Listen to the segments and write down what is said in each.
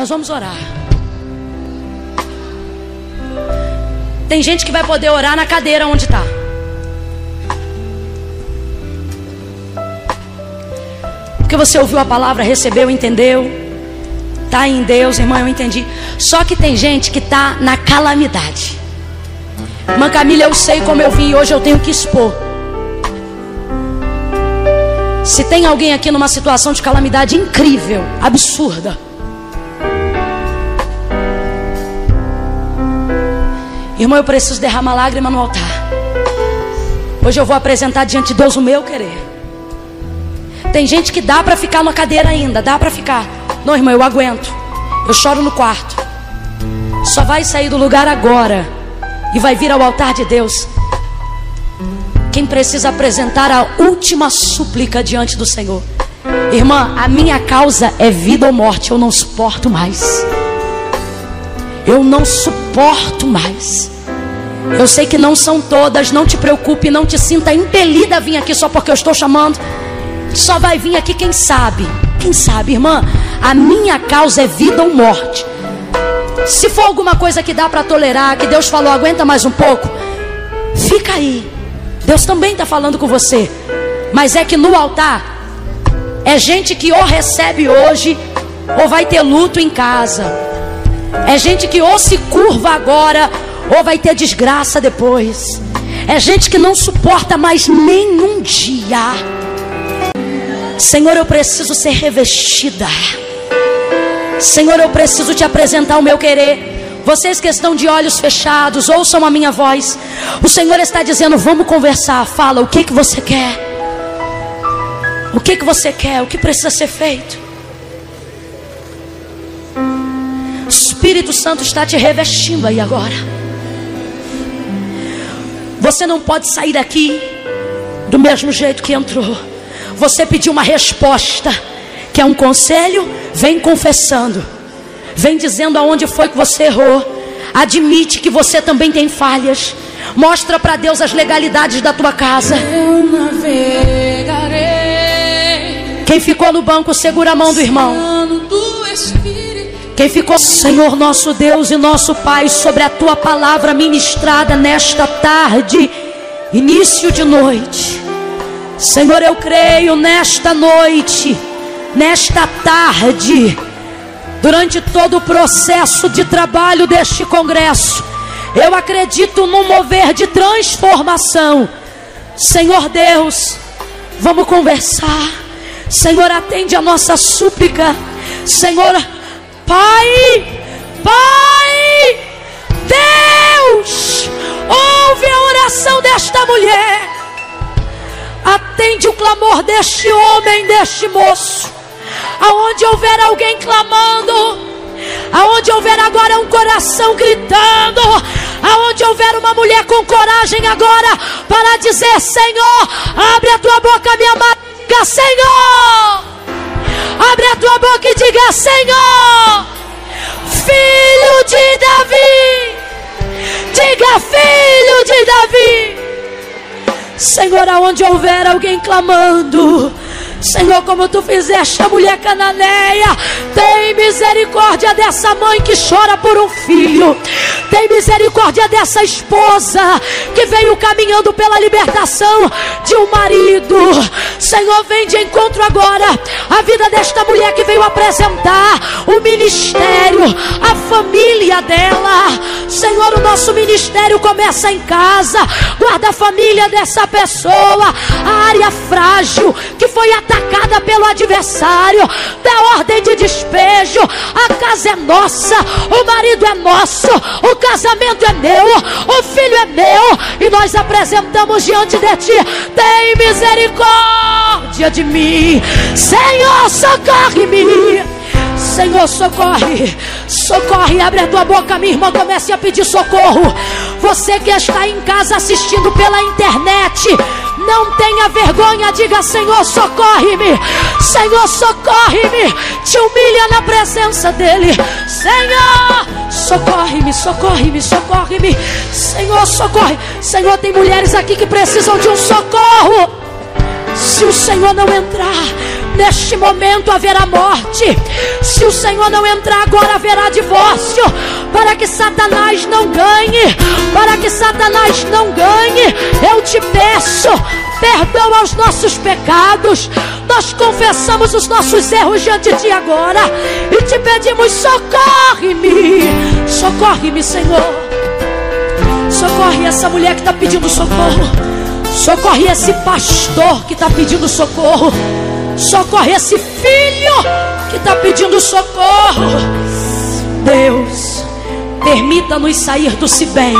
Nós vamos orar. Tem gente que vai poder orar na cadeira onde está. Porque você ouviu a palavra, recebeu, entendeu. Está em Deus, irmão, eu entendi. Só que tem gente que está na calamidade. Irmã Camila, eu sei como eu vim e hoje eu tenho que expor. Se tem alguém aqui numa situação de calamidade incrível, absurda. Irmão, eu preciso derramar lágrima no altar. Hoje eu vou apresentar diante de Deus o meu querer. Tem gente que dá para ficar na cadeira ainda, dá para ficar. Não, irmão, eu aguento. Eu choro no quarto. Só vai sair do lugar agora e vai vir ao altar de Deus quem precisa apresentar a última súplica diante do Senhor. Irmã, a minha causa é vida ou morte, eu não suporto mais. Eu não suporto mais. Eu sei que não são todas, não te preocupe, não te sinta impelida a vir aqui só porque eu estou chamando. Só vai vir aqui quem sabe. Quem sabe, irmã? A minha causa é vida ou morte. Se for alguma coisa que dá para tolerar, que Deus falou, aguenta mais um pouco, fica aí. Deus também está falando com você. Mas é que no altar é gente que ou recebe hoje ou vai ter luto em casa. É gente que ou se curva agora ou vai ter desgraça depois. É gente que não suporta mais nenhum dia. Senhor, eu preciso ser revestida. Senhor, eu preciso te apresentar o meu querer. Vocês que estão de olhos fechados, ouçam a minha voz. O Senhor está dizendo: Vamos conversar. Fala o que, que você quer. O que, que você quer? O que precisa ser feito? Espírito Santo está te revestindo aí agora. Você não pode sair daqui do mesmo jeito que entrou. Você pediu uma resposta, que é um conselho, vem confessando. Vem dizendo aonde foi que você errou. Admite que você também tem falhas. Mostra para Deus as legalidades da tua casa. Eu navegarei. Quem ficou no banco, segura a mão do irmão. Quem ficou, Senhor nosso Deus e nosso Pai, sobre a tua palavra ministrada nesta tarde, início de noite. Senhor, eu creio nesta noite, nesta tarde durante todo o processo de trabalho deste congresso. Eu acredito num mover de transformação. Senhor Deus, vamos conversar. Senhor, atende a nossa súplica. Senhor, Pai, Pai, Deus, ouve a oração desta mulher. Atende o clamor deste homem, deste moço. Aonde houver alguém clamando, aonde houver agora um coração gritando, aonde houver uma mulher com coragem agora para dizer: Senhor, abre a tua boca, minha amada, diga: Senhor, abre a tua boca e diga: Senhor, Filho de Davi. Senhor, aonde houver alguém clamando, Senhor, como tu fizeste a mulher cananeia, misericórdia dessa mãe que chora por um filho, tem misericórdia dessa esposa que veio caminhando pela libertação de um marido. Senhor, vem de encontro agora a vida desta mulher que veio apresentar o ministério, a família dela. Senhor, o nosso ministério começa em casa, guarda a família dessa pessoa, a área frágil que foi atacada pelo adversário, da ordem de despejo. A casa é nossa, o marido é nosso, o casamento é meu, o filho é meu, e nós apresentamos diante de ti. Tem misericórdia de mim, Senhor, socorre-me. Senhor, socorre, socorre, abre a tua boca, minha irmã, comece a pedir socorro. Você que está em casa assistindo pela internet, não tenha vergonha, diga: Senhor, socorre-me, Senhor, socorre-me, te humilha na presença dEle, Senhor, socorre-me, socorre-me, socorre-me, Senhor, socorre, Senhor, tem mulheres aqui que precisam de um socorro. Se o Senhor não entrar, neste momento haverá morte. Se o Senhor não entrar agora, haverá divórcio. Para que Satanás não ganhe, para que Satanás não ganhe, eu te peço, perdão aos nossos pecados. Nós confessamos os nossos erros diante de agora e te pedimos: socorre-me, socorre-me, Senhor. Socorre essa mulher que está pedindo socorro. Socorre esse pastor que está pedindo socorro. Socorre esse filho que está pedindo socorro. Deus, permita-nos sair do Sibém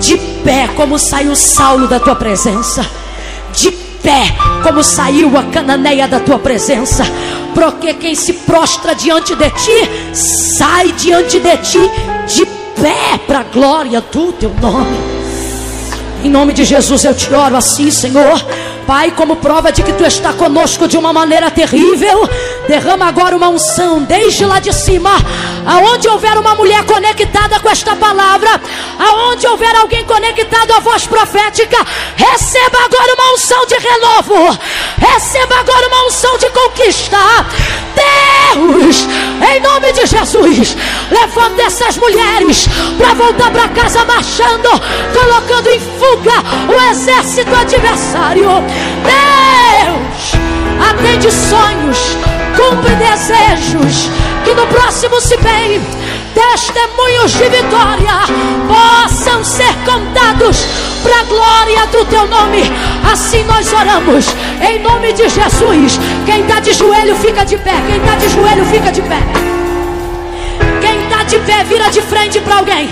de pé, como saiu Saulo da tua presença. De pé, como saiu a cananeia da tua presença. Porque quem se prostra diante de ti, sai diante de ti de pé para a glória do teu nome. Em nome de Jesus eu te oro assim, Senhor. Pai, como prova de que tu está conosco de uma maneira terrível, derrama agora uma unção desde lá de cima, aonde houver uma mulher conectada com esta palavra, aonde houver alguém conectado à voz profética, receba agora uma unção de renovo, receba agora uma unção de conquista. Deus, em nome de Jesus, levanta essas mulheres para voltar para casa marchando, colocando em fuga o exército adversário. Deus, atende sonhos, cumpre desejos, que no próximo se bem testemunhos de vitória possam ser contados para a glória do teu nome. Assim nós oramos, em nome de Jesus. Quem está de joelho, fica de pé. Quem está de joelho, fica de pé. Quem está de pé, vira de frente para alguém.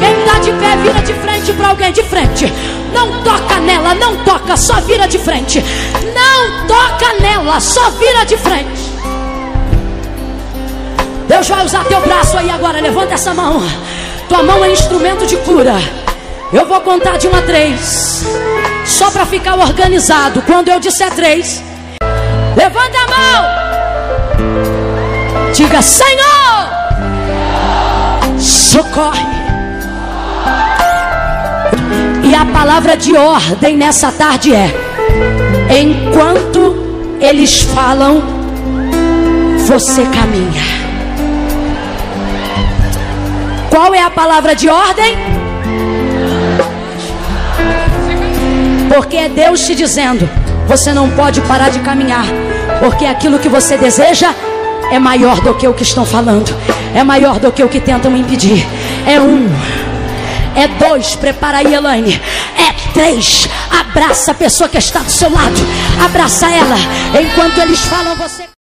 Quem está de pé, vira de frente para alguém. De frente. Não toca nela, não toca, só vira de frente. Não toca nela, só vira de frente. Deus vai usar teu braço aí agora. Levanta essa mão. Tua mão é instrumento de cura. Eu vou contar de uma a três. Só para ficar organizado. Quando eu disser três, levanta a mão. Diga: Senhor, socorre. E a palavra de ordem nessa tarde é: enquanto eles falam, você caminha. Qual é a palavra de ordem? Porque é Deus te dizendo: você não pode parar de caminhar, porque aquilo que você deseja é maior do que o que estão falando, é maior do que o que tentam impedir. É um, é dois, prepara aí, Elaine. É três, abraça a pessoa que está do seu lado, abraça ela, enquanto eles falam, você.